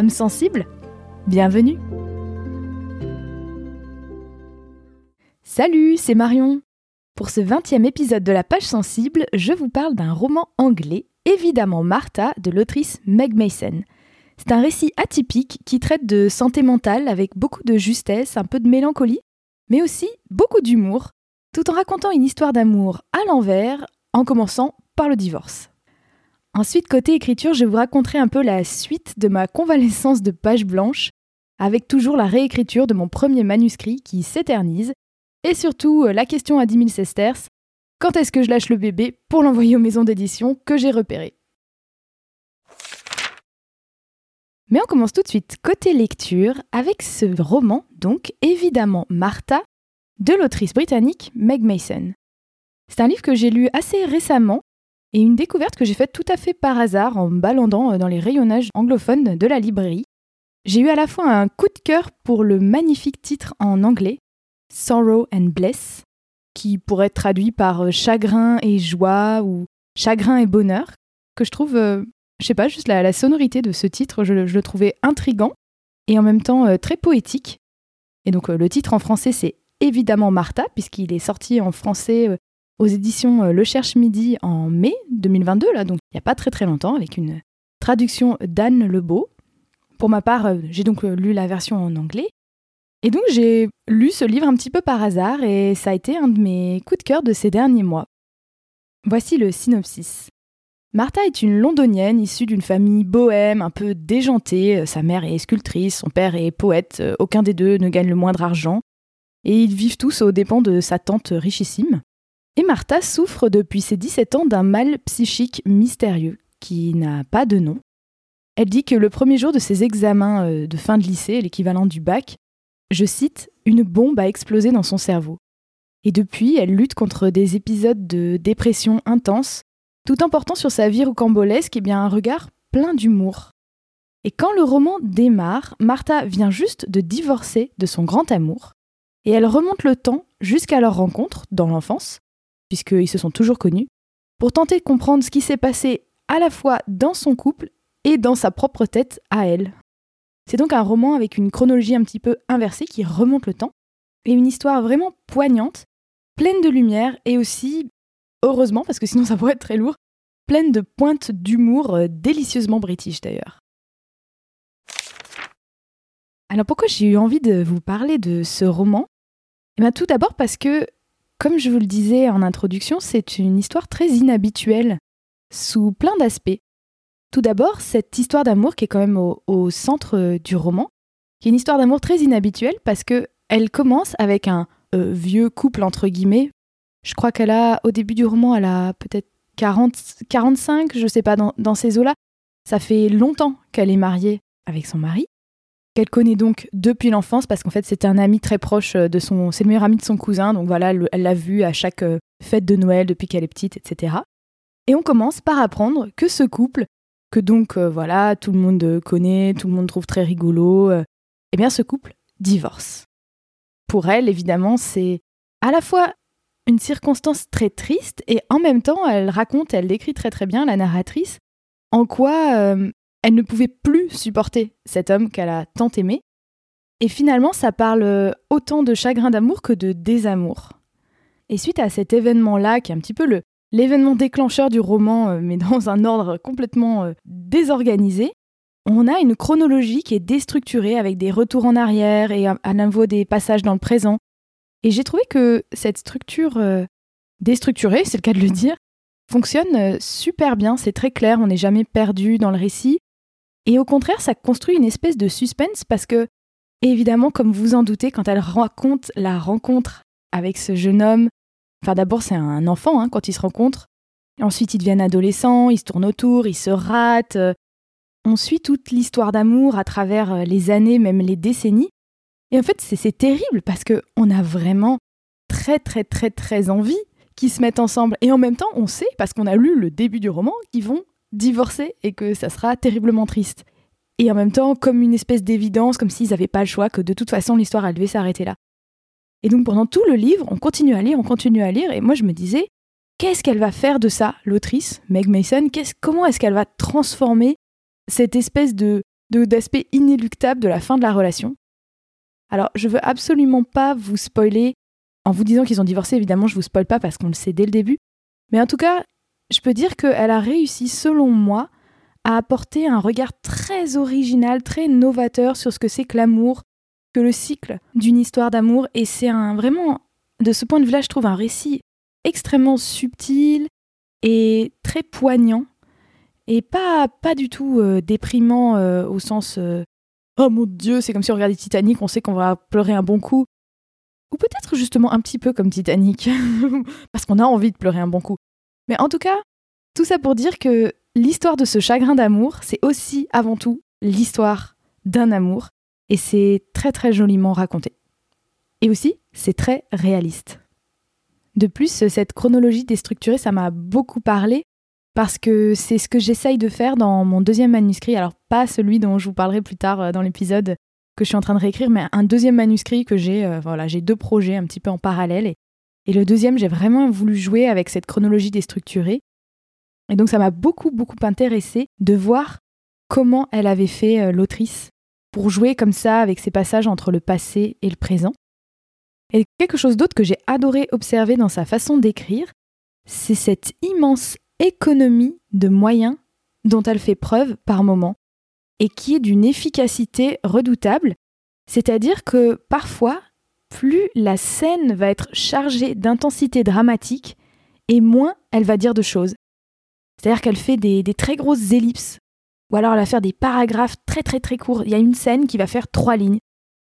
Âme sensible Bienvenue Salut, c'est Marion Pour ce 20e épisode de la page sensible, je vous parle d'un roman anglais, évidemment Martha, de l'autrice Meg Mason. C'est un récit atypique qui traite de santé mentale avec beaucoup de justesse, un peu de mélancolie, mais aussi beaucoup d'humour, tout en racontant une histoire d'amour à l'envers, en commençant par le divorce. Ensuite, côté écriture, je vous raconterai un peu la suite de ma convalescence de page blanche, avec toujours la réécriture de mon premier manuscrit qui s'éternise, et surtout euh, la question à 10 000 sesterces, quand est-ce que je lâche le bébé pour l'envoyer aux maisons d'édition que j'ai repérées? Mais on commence tout de suite côté lecture avec ce roman, donc évidemment Martha, de l'autrice britannique Meg Mason. C'est un livre que j'ai lu assez récemment et une découverte que j'ai faite tout à fait par hasard en me baladant euh, dans les rayonnages anglophones de la librairie. J'ai eu à la fois un coup de cœur pour le magnifique titre en anglais, Sorrow and Bliss, qui pourrait être traduit par euh, chagrin et joie ou chagrin et bonheur, que je trouve, euh, je sais pas, juste la, sonorité de ce titre, je, le trouvais intrigant et en même temps très poétique. Et donc le titre en français c'est évidemment Martha, puisqu'il est sorti en français aux éditions euh, Le Cherche Midi en mai 2022, là, donc il n'y a pas très très longtemps, avec une traduction d'Anne Lebeau. Pour ma part, euh, j'ai donc euh, lu la version en anglais. Et donc j'ai lu ce livre un petit peu par hasard et ça a été un de mes coups de cœur de ces derniers mois. Voici le synopsis. Martha est une londonienne issue d'une famille bohème, un peu déjantée. Sa mère est sculptrice, son père est poète, aucun des deux ne gagne le moindre argent. Et ils vivent tous aux dépens de sa tante richissime. Et Martha souffre depuis ses 17 ans d'un mal psychique mystérieux qui n'a pas de nom. Elle dit que le premier jour de ses examens euh, de fin de lycée, l'équivalent du bac, je cite, une bombe a explosé dans son cerveau. Et depuis, elle lutte contre des épisodes de dépression intense, tout en portant sur sa vie rocambolesque et bien un regard plein d'humour. Et quand le roman démarre, Martha vient juste de divorcer de son grand amour, et elle remonte le temps jusqu'à leur rencontre dans l'enfance, puisqu'ils se sont toujours connus, pour tenter de comprendre ce qui s'est passé à la fois dans son couple et dans sa propre tête à elle. C'est donc un roman avec une chronologie un petit peu inversée qui remonte le temps, et une histoire vraiment poignante, pleine de lumière et aussi, heureusement, parce que sinon ça pourrait être très lourd, pleine de pointes d'humour euh, délicieusement british d'ailleurs. Alors pourquoi j'ai eu envie de vous parler de ce roman? Eh bien tout d'abord parce que comme je vous le disais en introduction, c'est une histoire très inhabituelle, sous plein d'aspects. Tout d'abord, cette histoire d'amour qui est quand même au, centre euh, du roman, qui est une histoire d'amour très inhabituelle parce que elle commence avec un euh, vieux couple entre guillemets. Je crois qu'elle a, au début du roman, elle a peut-être 40, 45, je sais pas, dans ces eaux-là. Ça fait longtemps qu'elle est mariée avec son mari qu'elle connaît donc depuis l'enfance parce qu'en fait c'était un ami très proche euh, de son, c'est le meilleur ami de son cousin, donc voilà, elle l'a vu à chaque euh, fête de Noël depuis qu'elle est petite, etc. Et on commence par apprendre que ce couple, que donc euh, voilà, tout le monde connaît, tout le monde trouve très rigolo, eh bien ce couple divorce. Pour elle, évidemment, c'est à la fois une circonstance très triste et en même temps, elle raconte, elle décrit très très bien la narratrice, en quoi elle ne pouvait plus supporter cet homme qu'elle a tant aimé. Et finalement, ça parle euh, autant de chagrin d'amour que de désamour. Et suite à cet événement-là, qui est un petit peu l'événement déclencheur du roman, euh, mais dans un ordre complètement euh, désorganisé, on a une chronologie qui est déstructurée avec des retours en arrière et à nouveau des passages dans le présent. Et j'ai trouvé que cette structure déstructurée, c'est le cas de le dire, fonctionne super bien, c'est très clair, on n'est jamais perdu dans le récit. Et au contraire, ça construit une espèce de suspense parce que, évidemment, comme vous en doutez, quand elle raconte la rencontre avec ce jeune homme, enfin d'abord c'est un enfant hein, quand ils se rencontrent, ensuite ils deviennent adolescents, ils se tournent autour, ils se ratent. on suit toute l'histoire d'amour à travers euh, les années, même les décennies. Et en fait, c'est terrible parce que on a vraiment très très très très envie qu'ils se mettent ensemble. Et en même temps, on sait, parce qu'on a lu le début du roman, qu'ils vont divorcer et que ça sera terriblement triste. Et en même temps, comme une espèce d'évidence, comme s'ils n'avaient pas le choix, que de toute façon l'histoire elle devait s'arrêter là. Et donc pendant tout le livre, on continue à lire, on continue à lire, et moi je me disais, qu'est-ce qu'elle va faire de ça, l'autrice, Meg Mason? Comment est-ce qu'elle va transformer cette espèce de d'aspect inéluctable de la fin de la relation? Alors, je veux absolument pas vous spoiler en vous disant qu'ils ont divorcé, évidemment, je vous spoil pas parce qu'on le sait dès le début. Mais en tout cas, je peux dire qu'elle a réussi, selon moi, à apporter un regard très original, très novateur sur ce que c'est que l'amour, que le cycle d'une histoire d'amour. Et c'est un vraiment, de ce point de vue-là, je trouve un récit extrêmement subtil et très poignant et pas, pas du tout euh, déprimant euh, au sens euh, Oh mon Dieu, c'est comme si on regardait Titanic, on sait qu'on va pleurer un bon coup. Ou peut-être justement un petit peu comme Titanic, parce qu'on a envie de pleurer un bon coup. Mais en tout cas, tout ça pour dire que l'histoire de ce chagrin d'amour, c'est aussi avant tout l'histoire d'un amour, et c'est très très joliment raconté. Et aussi, c'est très réaliste. De plus, cette chronologie déstructurée, ça m'a beaucoup parlé parce que c'est ce que j'essaye de faire dans mon deuxième manuscrit. Alors pas celui dont je vous parlerai plus tard euh, dans l'épisode que je suis en train de réécrire, mais un deuxième manuscrit que j'ai. Euh, voilà, j'ai deux projets un petit peu en parallèle. Et le deuxième, j'ai vraiment voulu jouer avec cette chronologie déstructurée. Et donc ça m'a beaucoup, beaucoup intéressé de voir comment elle avait fait euh, l'autrice pour jouer comme ça avec ces passages entre le passé et le présent. Et quelque chose d'autre que j'ai adoré observer dans sa façon d'écrire, c'est cette immense économie de moyens dont elle fait preuve par moment et qui est d'une efficacité redoutable, c'est-à-dire que parfois, plus la scène va être chargée d'intensité dramatique et moins elle va dire de choses. C'est-à-dire qu'elle fait des, très grosses ellipses, ou alors elle va faire des paragraphes très très très courts. Il y a une scène qui va faire trois lignes.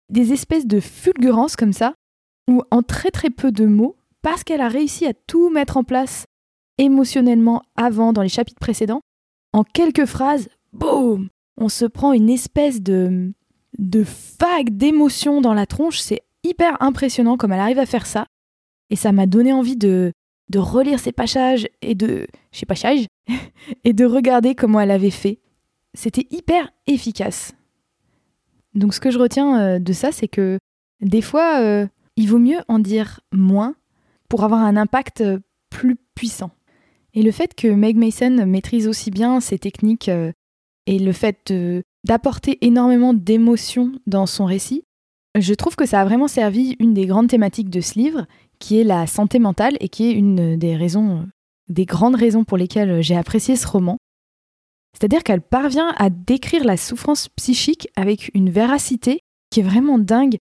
Des espèces de fulgurances comme ça, où en très très peu de mots, parce qu'elle a réussi à tout mettre en place émotionnellement avant dans les chapitres précédents, en quelques phrases, boum, on se prend une espèce de, de vague d'émotion dans la tronche. C'est hyper impressionnant comme elle arrive à faire ça. Et ça m'a donné envie de, de relire ses passages et de. Sais passages, et de regarder comment elle avait fait. C'était hyper efficace. Donc ce que je retiens euh, de ça, c'est que des fois, euh, il vaut mieux en dire moins pour avoir un impact euh, plus puissant. Et le fait que Meg Mason maîtrise aussi bien ses techniques et le fait d'apporter énormément d'émotions dans son récit, je trouve que ça a vraiment servi une des grandes thématiques de ce livre, qui est la santé mentale et qui est une des raisons, des grandes raisons pour lesquelles j'ai apprécié ce roman. C'est-à-dire qu'elle parvient à décrire la souffrance psychique avec une véracité qui est vraiment dingue.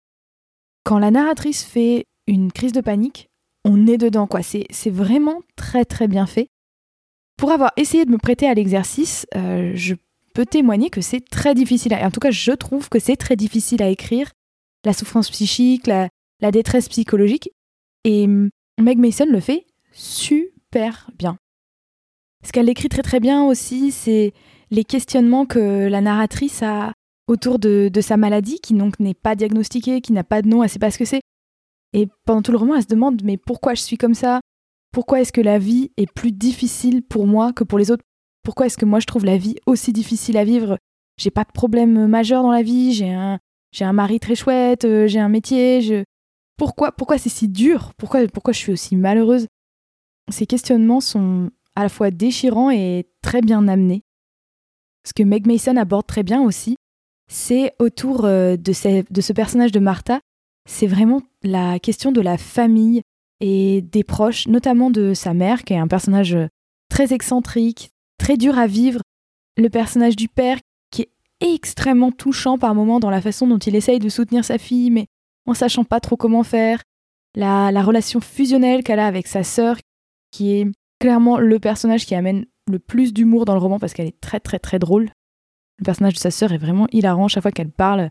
Quand la narratrice fait une crise de panique, on est dedans, quoi. C'est vraiment très très bien fait. Pour avoir essayé de me prêter à l'exercice, euh, je peux témoigner que c'est très difficile. À... En tout cas, je trouve que c'est très difficile à écrire. La souffrance psychique, la, détresse psychologique. Et hum, Meg Mason le fait super bien. Ce qu'elle écrit très très bien aussi, c'est les questionnements que la narratrice a autour de, sa maladie, qui donc n'est pas diagnostiquée, qui n'a pas de nom, elle sait pas ce que c'est. Et pendant tout le roman, elle se demande mais pourquoi je suis comme ça? Pourquoi est-ce que la vie est plus difficile pour moi que pour les autres? Pourquoi est-ce que moi je trouve la vie aussi difficile à vivre? J'ai pas de problème majeur dans la vie, j'ai un, j'ai un mari très chouette, euh, j'ai un métier, je... Pourquoi, pourquoi c'est si dur? Pourquoi, pourquoi je suis aussi malheureuse? Ces questionnements sont à la fois déchirants et très bien amenés. Ce que Meg Mason aborde très bien aussi, c'est autour euh, de, ce personnage de Martha, c'est vraiment la question de la famille, et des proches, notamment de sa mère, qui est un personnage très excentrique, très dur à vivre, le personnage du père, extrêmement touchant par moments dans la façon dont il essaye de soutenir sa fille, mais en sachant pas trop comment faire, la, la relation fusionnelle qu'elle a avec sa sœur, qui est clairement le personnage qui amène le plus d'humour dans le roman parce qu'elle est très très très drôle. Le personnage de sa sœur est vraiment hilarant, chaque fois qu'elle parle,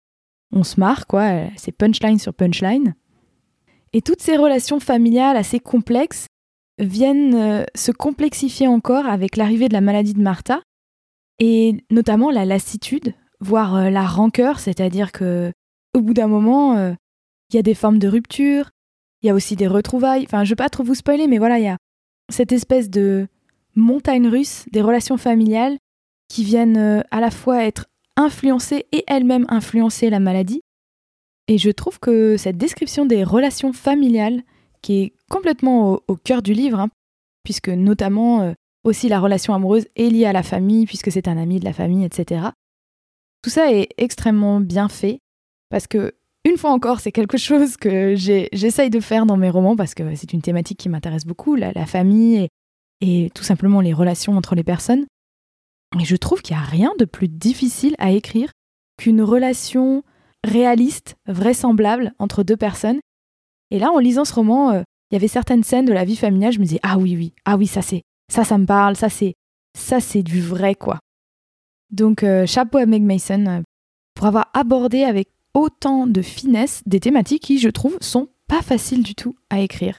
on se marre, quoi, c'est punchline sur punchline. Et toutes ces relations familiales assez complexes viennent euh, se complexifier encore avec l'arrivée de la maladie de Martha. Et notamment la lassitude, voire euh, la rancœur, c'est-à-dire que au bout d'un moment, euh, il y a des formes de rupture, il y a aussi des retrouvailles. Enfin, je veux pas trop vous spoiler, mais voilà, il y a cette espèce de montagne russe des relations familiales qui viennent euh, à la fois être influencées et elles-mêmes influencer la maladie. Et je trouve que cette description des relations familiales, qui est complètement au, cœur du livre, hein, puisque notamment aussi la relation amoureuse est liée à la famille, puisque c'est un ami de la famille, etc. Tout ça est extrêmement bien fait, parce que, une fois encore, c'est quelque chose que j'essaye de faire dans mes romans, parce que c'est une thématique qui m'intéresse beaucoup, la, famille et, tout simplement les relations entre les personnes. Et je trouve qu'il n'y a rien de plus difficile à écrire qu'une relation réaliste, vraisemblable entre deux personnes. Et là, en lisant ce roman, euh, il y avait certaines scènes de la vie familiale, je me disais ah oui oui, ah oui ça c'est ça ça me parle, ça c'est ça c'est du vrai quoi. Donc euh, chapeau à Meg Mason euh, pour avoir abordé avec autant de finesse des thématiques qui je trouve sont pas faciles du tout à écrire.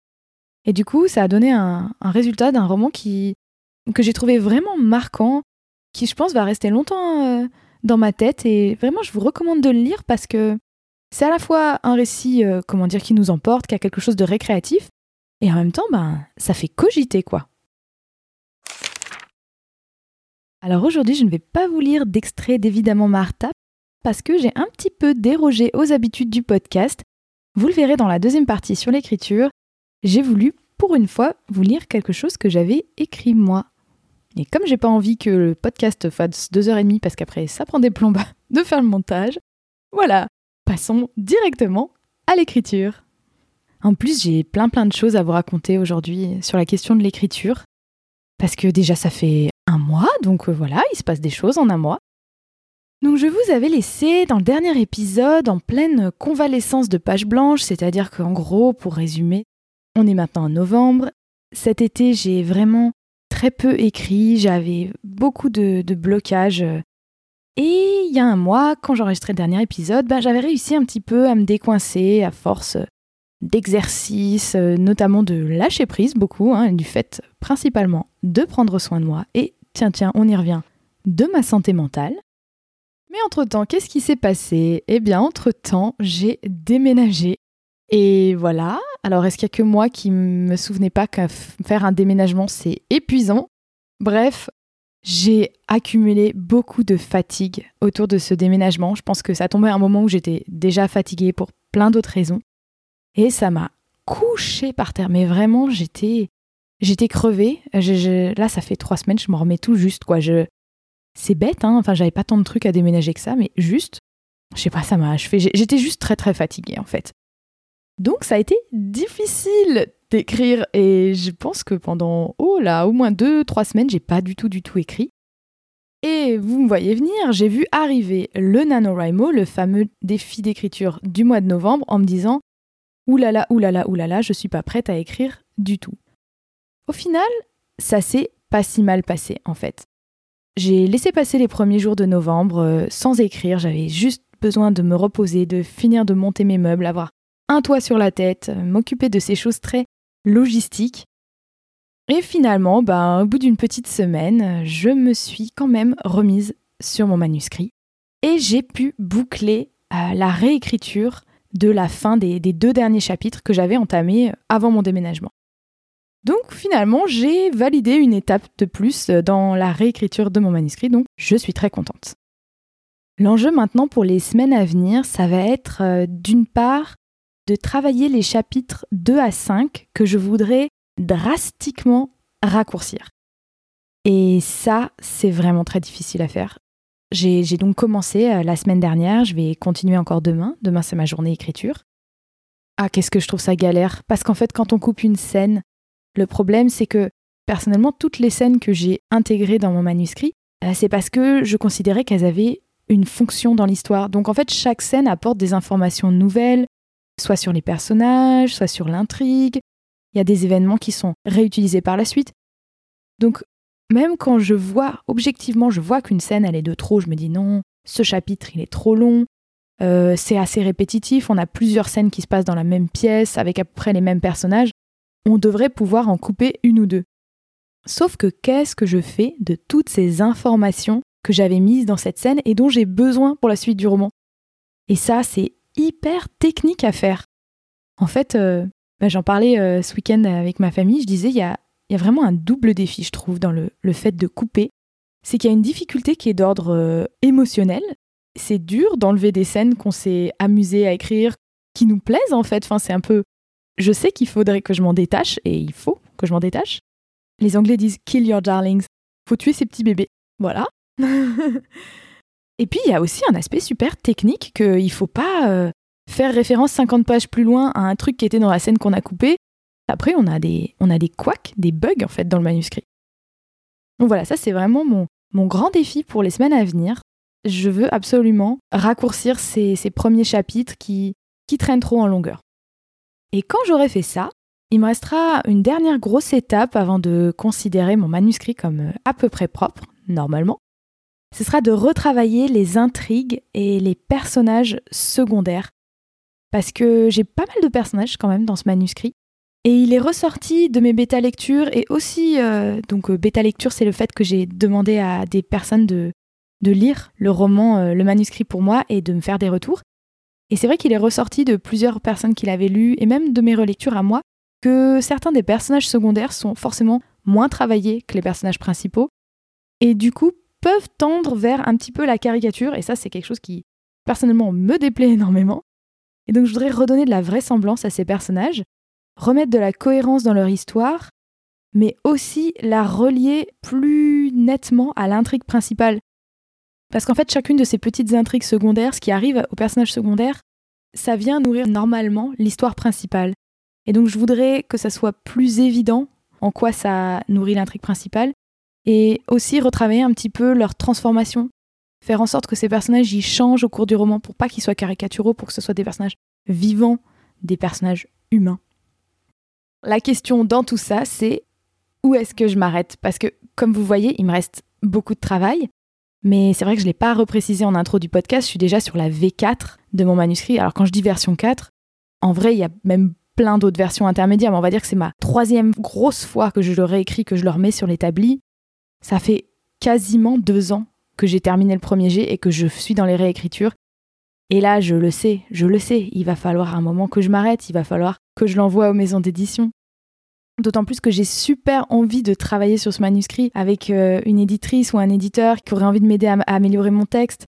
Et du coup, ça a donné un, résultat d'un roman qui que j'ai trouvé vraiment marquant, qui je pense va rester longtemps euh, dans ma tête et vraiment je vous recommande de le lire parce que c'est à la fois un récit, comment dire, qui nous emporte, qui a quelque chose de récréatif, et en même temps, ben, ça fait cogiter, quoi. Alors aujourd'hui, je ne vais pas vous lire d'extrait d'Évidemment Martha, parce que j'ai un petit peu dérogé aux habitudes du podcast. Vous le verrez dans la deuxième partie sur l'écriture. J'ai voulu, pour une fois, vous lire quelque chose que j'avais écrit moi. Et comme j'ai pas envie que le podcast fasse deux heures et demie, parce qu'après ça prend des plombes de faire le montage, voilà, passons directement à l'écriture. En plus, j'ai plein plein de choses à vous raconter aujourd'hui sur la question de l'écriture. Parce que déjà, ça fait donc euh, voilà, il se passe des choses en un mois. Donc je vous avais laissé dans le dernier épisode en pleine convalescence de page blanche, c'est-à-dire qu'en gros, pour résumer, on est maintenant en novembre. Cet été, j'ai vraiment très peu écrit, j'avais beaucoup de, blocages. Et il y a un mois, quand j'enregistrais le dernier épisode, ben, j'avais réussi un petit peu à me décoincer à force d'exercices, euh, notamment de lâcher prise beaucoup, hein, du fait principalement de prendre soin de moi et, tiens, tiens, on y revient, de ma santé mentale. Mais entre-temps, qu'est-ce qui s'est passé? Eh bien, entre-temps, j'ai déménagé. Et voilà, alors est-ce qu'il y a que moi qui me souvenais pas que faire un déménagement, c'est épuisant? Bref, j'ai accumulé beaucoup de fatigue autour de ce déménagement. Je pense que ça tombait à un moment où j'étais déjà fatiguée pour plein d'autres raisons. Et ça m'a couché par terre. Mais vraiment, j'étais, j'étais crevée. là, ça fait trois semaines, je m'en remets tout juste, quoi. Je, c'est bête, hein. Enfin, j'avais pas tant de trucs à déménager que ça, mais juste, je sais pas, ça m'a achevé. J'étais juste très, très fatiguée, en fait. Donc, ça a été difficile d'écrire. Et je pense que pendant, oh là, au moins deux, trois semaines, j'ai pas du tout, du tout écrit. Et vous me voyez venir, j'ai vu arriver le NaNoWriMo, le fameux défi d'écriture du mois de novembre, en me disant oulala, oulala, oulala, je suis pas prête à écrire du tout. Au final, ça s'est pas si mal passé en fait. J'ai laissé passer les premiers jours de novembre euh, sans écrire, j'avais juste besoin de me reposer, de finir de monter mes meubles, avoir un toit sur la tête, euh, m'occuper de ces choses très logistiques. Et finalement, ben, au bout d'une petite semaine, je me suis quand même remise sur mon manuscrit et j'ai pu boucler euh, la réécriture de la fin des, deux derniers chapitres que j'avais entamés avant mon déménagement. Donc finalement, j'ai validé une étape de plus dans la réécriture de mon manuscrit, donc je suis très contente. L'enjeu maintenant pour les semaines à venir, ça va être euh, d'une part de travailler les chapitres 2 à 5 que je voudrais drastiquement raccourcir. Et ça, c'est vraiment très difficile à faire. J'ai donc commencé euh, la semaine dernière, je vais continuer encore demain. Demain, c'est ma journée écriture. Ah, qu'est-ce que je trouve ça galère Parce qu'en fait, quand on coupe une scène, le problème, c'est que personnellement, toutes les scènes que j'ai intégrées dans mon manuscrit, euh, c'est parce que je considérais qu'elles avaient une fonction dans l'histoire. Donc en fait, chaque scène apporte des informations nouvelles, soit sur les personnages, soit sur l'intrigue. Il y a des événements qui sont réutilisés par la suite. Donc même quand je vois, objectivement, je vois qu'une scène, elle est de trop, je me dis non, ce chapitre, il est trop long, euh, c'est assez répétitif, on a plusieurs scènes qui se passent dans la même pièce, avec à peu près les mêmes personnages, on devrait pouvoir en couper une ou deux. Sauf que qu'est-ce que je fais de toutes ces informations que j'avais mises dans cette scène et dont j'ai besoin pour la suite du roman? Et ça, c'est hyper technique à faire. En fait, euh, bah, j'en parlais euh, ce week-end avec ma famille, je disais, il y a, vraiment un double défi, je trouve, dans le, fait de couper. C'est qu'il y a une difficulté qui est d'ordre euh, émotionnel. C'est dur d'enlever des scènes qu'on s'est amusé à écrire, qui nous plaisent en fait. Enfin, c'est un peu. Je sais qu'il faudrait que je m'en détache, et il faut que je m'en détache. Les Anglais disent kill your darlings. Faut tuer ces petits bébés. Voilà. et puis, il y a aussi un aspect super technique qu'il ne faut pas faire référence 50 pages plus loin à un truc qui était dans la scène qu'on a coupé. Après, on a des, on a des couacs, des bugs en fait dans le manuscrit. Donc voilà, ça c'est vraiment mon, mon grand défi pour les semaines à venir. Je veux absolument raccourcir ces, ces premiers chapitres qui, qui traînent trop en longueur. Et quand j'aurai fait ça, il me restera une dernière grosse étape avant de considérer mon manuscrit comme à peu près propre, normalement. Ce sera de retravailler les intrigues et les personnages secondaires parce que j'ai pas mal de personnages quand même dans ce manuscrit. Et il est ressorti de mes bêta lectures et aussi, euh, donc euh, bêta lecture, c'est le fait que j'ai demandé à des personnes de, lire le roman, euh, le manuscrit pour moi et de me faire des retours. Et c'est vrai qu'il est ressorti de plusieurs personnes qui l'avaient lu et même de mes relectures à moi que certains des personnages secondaires sont forcément moins travaillés que les personnages principaux et du coup peuvent tendre vers un petit peu la caricature et ça c'est quelque chose qui personnellement me déplaît énormément. Et donc je voudrais redonner de la vraisemblance à ces personnages, remettre de la cohérence dans leur histoire, mais aussi la relier plus nettement à l'intrigue principale. Parce qu'en fait, chacune de ces petites intrigues secondaires, ce qui arrive aux personnages secondaires, ça vient nourrir normalement l'histoire principale. Et donc je voudrais que ça soit plus évident en quoi ça nourrit l'intrigue principale, et aussi retravailler un petit peu leur transformation faire en sorte que ces personnages y changent au cours du roman pour pas qu'ils soient caricaturaux, pour que ce soit des personnages vivants, des personnages humains. La question dans tout ça, c'est où est-ce que je m'arrête? Parce que, comme vous voyez, il me reste beaucoup de travail, mais c'est vrai que je ne l'ai pas reprécisé en intro du podcast, je suis déjà sur la V4 de mon manuscrit. Alors quand je dis version 4, en vrai, il y a même plein d'autres versions intermédiaires, mais on va dire que c'est ma troisième grosse fois que je le réécris, que je le remets sur l'établi. Ça fait quasiment deux ans que j'ai terminé le premier jet et que je suis dans les réécritures. Et là, je le sais, je le sais, il va falloir un moment que je m'arrête, il va falloir que je l'envoie aux maisons d'édition. D'autant plus que j'ai super envie de travailler sur ce manuscrit avec euh, une éditrice ou un éditeur qui aurait envie de m'aider à, améliorer mon texte.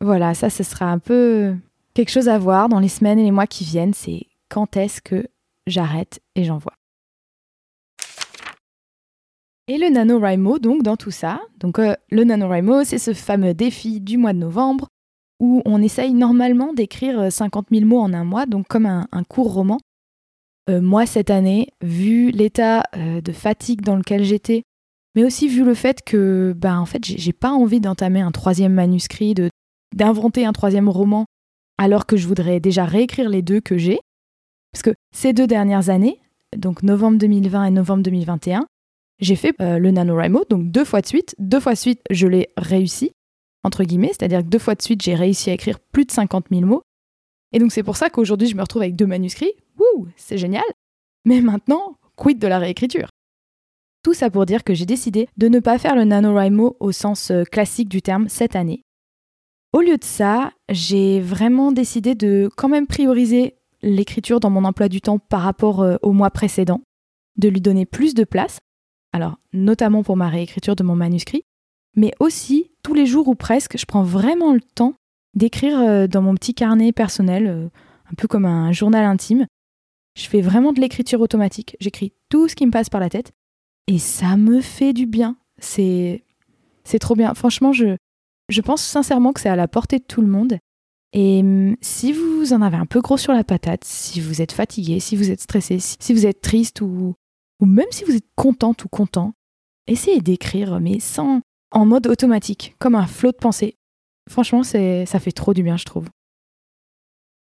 Voilà, ça, ce sera un peu quelque chose à voir dans les semaines et les mois qui viennent, c'est quand est-ce que j'arrête et j'envoie. Et le NaNoWriMo, donc, dans tout ça. Donc, euh, le NaNoWriMo, c'est ce fameux défi du mois de novembre où on essaye normalement d'écrire 50 euh, 000 mots en un mois, donc comme un, court roman. Euh, moi, cette année, vu l'état de fatigue dans lequel j'étais, mais aussi vu le fait que, ben, en fait, j'ai pas envie d'entamer un troisième manuscrit, d'inventer un troisième roman, alors que je voudrais déjà réécrire les deux que j'ai. Parce que ces deux dernières années, donc novembre 2020 et novembre 2021, j'ai fait euh, le NaNoWriMo, donc deux fois de suite. Deux fois de suite, je l'ai réussi, entre guillemets, c'est-à-dire que deux fois de suite, j'ai réussi à écrire plus de 50 000 mots. Et donc c'est pour ça qu'aujourd'hui, je me retrouve avec deux manuscrits. C'est génial Mais maintenant, quid de la réécriture? Tout ça pour dire que j'ai décidé de ne pas faire le NaNoWriMo au sens euh, classique du terme cette année. Au lieu de ça, j'ai vraiment décidé de quand même prioriser l'écriture dans mon emploi du temps par rapport euh, au mois précédent, de lui donner plus de place alors notamment pour ma réécriture de mon manuscrit, mais aussi tous les jours ou presque, je prends vraiment le temps d'écrire euh, dans mon petit carnet personnel, un peu comme un journal intime. Je fais vraiment de l'écriture automatique, j'écris tout ce qui me passe par la tête, et ça me fait du bien. C'est c'est trop bien. Franchement, je, je pense sincèrement que c'est à la portée de tout le monde. Et hum, si vous en avez un peu gros sur la patate, si vous êtes fatigué, si vous êtes stressé, si vous êtes triste ou, ou même si vous êtes contente ou content, essayez d'écrire, mais sans, en mode automatique, comme un flot de pensée. Franchement, c'est, ça fait trop du bien, je trouve.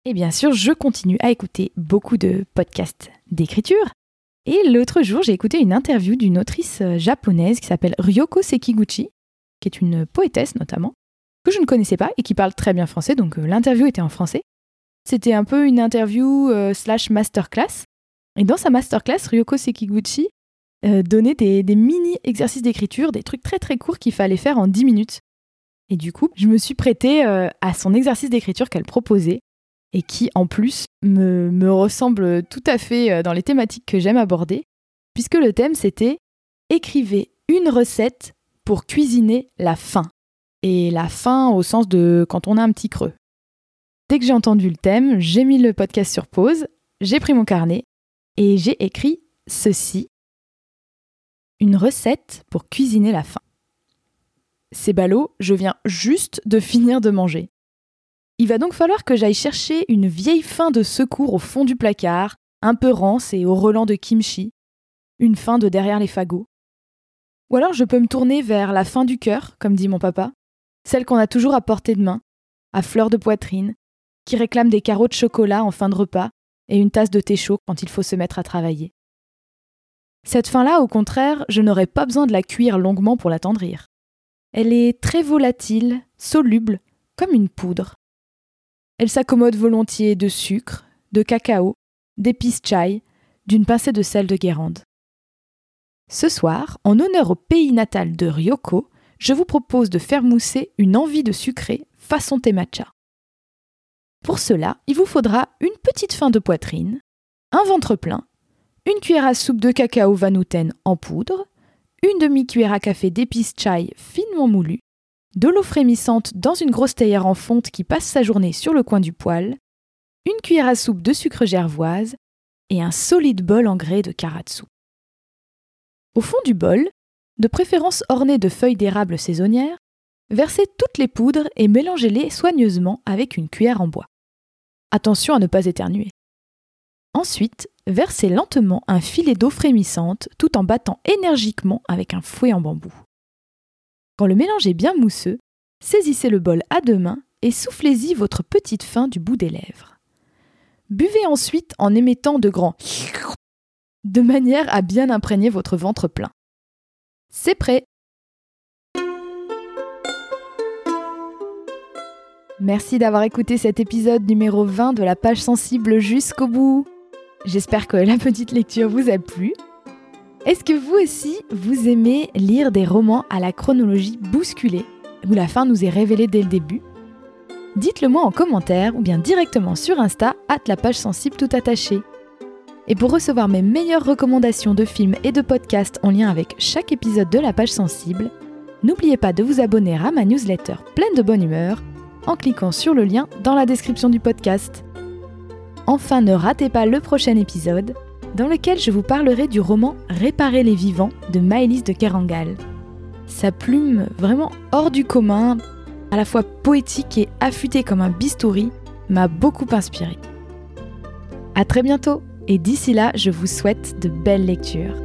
Et bien sûr, je continue à écouter beaucoup de podcasts d'écriture. Et l'autre jour, j'ai écouté une interview d'une autrice euh, japonaise qui s'appelle Ryoko Sekiguchi, qui est une poétesse notamment, que je ne connaissais pas et qui parle très bien français, donc euh, l'interview était en français. C'était un peu une interview euh, slash masterclass et dans sa masterclass, Ryoko Sekiguchi donnait des, mini exercices d'écriture, des trucs très très courts qu'il fallait faire en 10 minutes. Et du coup, je me suis prêtée à son exercice d'écriture qu'elle proposait et qui en plus me, ressemble tout à fait euh, dans les thématiques que j'aime aborder, puisque le thème c'était écrivez une recette pour cuisiner la faim. Et la faim au sens de quand on a un petit creux. Dès que j'ai entendu le thème, j'ai mis le podcast sur pause, j'ai pris mon carnet et j'ai écrit ceci. Une recette pour cuisiner la faim. C'est ballot, je viens juste de finir de manger. Il va donc falloir que j'aille chercher une vieille faim de secours au fond du placard, un peu rance et au relent de kimchi, une faim de derrière les fagots. Ou alors je peux me tourner vers la faim du cœur, comme dit mon papa, celle qu'on a toujours à portée de main, à fleur de poitrine, qui réclame des carreaux de chocolat en fin de repas et une tasse de thé chaud quand il faut se mettre à travailler. Cette faim-là, au contraire, je n'aurais pas besoin de la cuire longuement pour l'attendrir. Elle est très volatile, soluble, comme une poudre. Elle s'accommode volontiers de sucre, de cacao, d'épices chai, d'une pincée de sel de Guérande. Ce soir, en honneur au pays natal de Ryoko, je vous propose de faire mousser une envie de sucré façon thé matcha. Pour cela, il vous faudra une petite fin de poitrine, un ventre plein, une cuillère à soupe de cacao vanouten en poudre, une demi-cuillère à café d'épices chai finement moulues, de l'eau frémissante dans une grosse théière en fonte qui passe sa journée sur le coin du poêle, une cuillère à soupe de sucre gervoise et un solide bol en grès de karatsu. Au fond du bol, de préférence orné de feuilles d'érable saisonnières, versez toutes les poudres et mélangez-les soigneusement avec une cuillère en bois. Attention à ne pas éternuer. Ensuite, versez lentement un filet d'eau frémissante tout en battant énergiquement avec un fouet en bambou. Quand le mélange est bien mousseux, saisissez le bol à deux mains et soufflez-y votre petite faim du bout des lèvres. Buvez ensuite en émettant de grands de manière à bien imprégner votre ventre plein. C'est prêt Merci d'avoir écouté cet épisode numéro 20 de la page sensible jusqu'au bout. J'espère que la petite lecture vous a plu. Est-ce que vous aussi, vous aimez lire des romans à la chronologie bousculée, où la fin nous est révélée dès le début? Dites-le moi en commentaire ou bien directement sur Insta, at la page sensible tout attachée. Et pour recevoir mes meilleures recommandations de films et de podcasts en lien avec chaque épisode de la page sensible, n'oubliez pas de vous abonner à ma newsletter pleine de bonne humeur en cliquant sur le lien dans la description du podcast. Enfin, ne ratez pas le prochain épisode dans lequel je vous parlerai du roman Réparer les vivants de Maëlys de Kerangal. Sa plume vraiment hors du commun, à la fois poétique et affûtée comme un bistouri, m'a beaucoup inspiré. À très bientôt! Et d'ici là, je vous souhaite de belles lectures.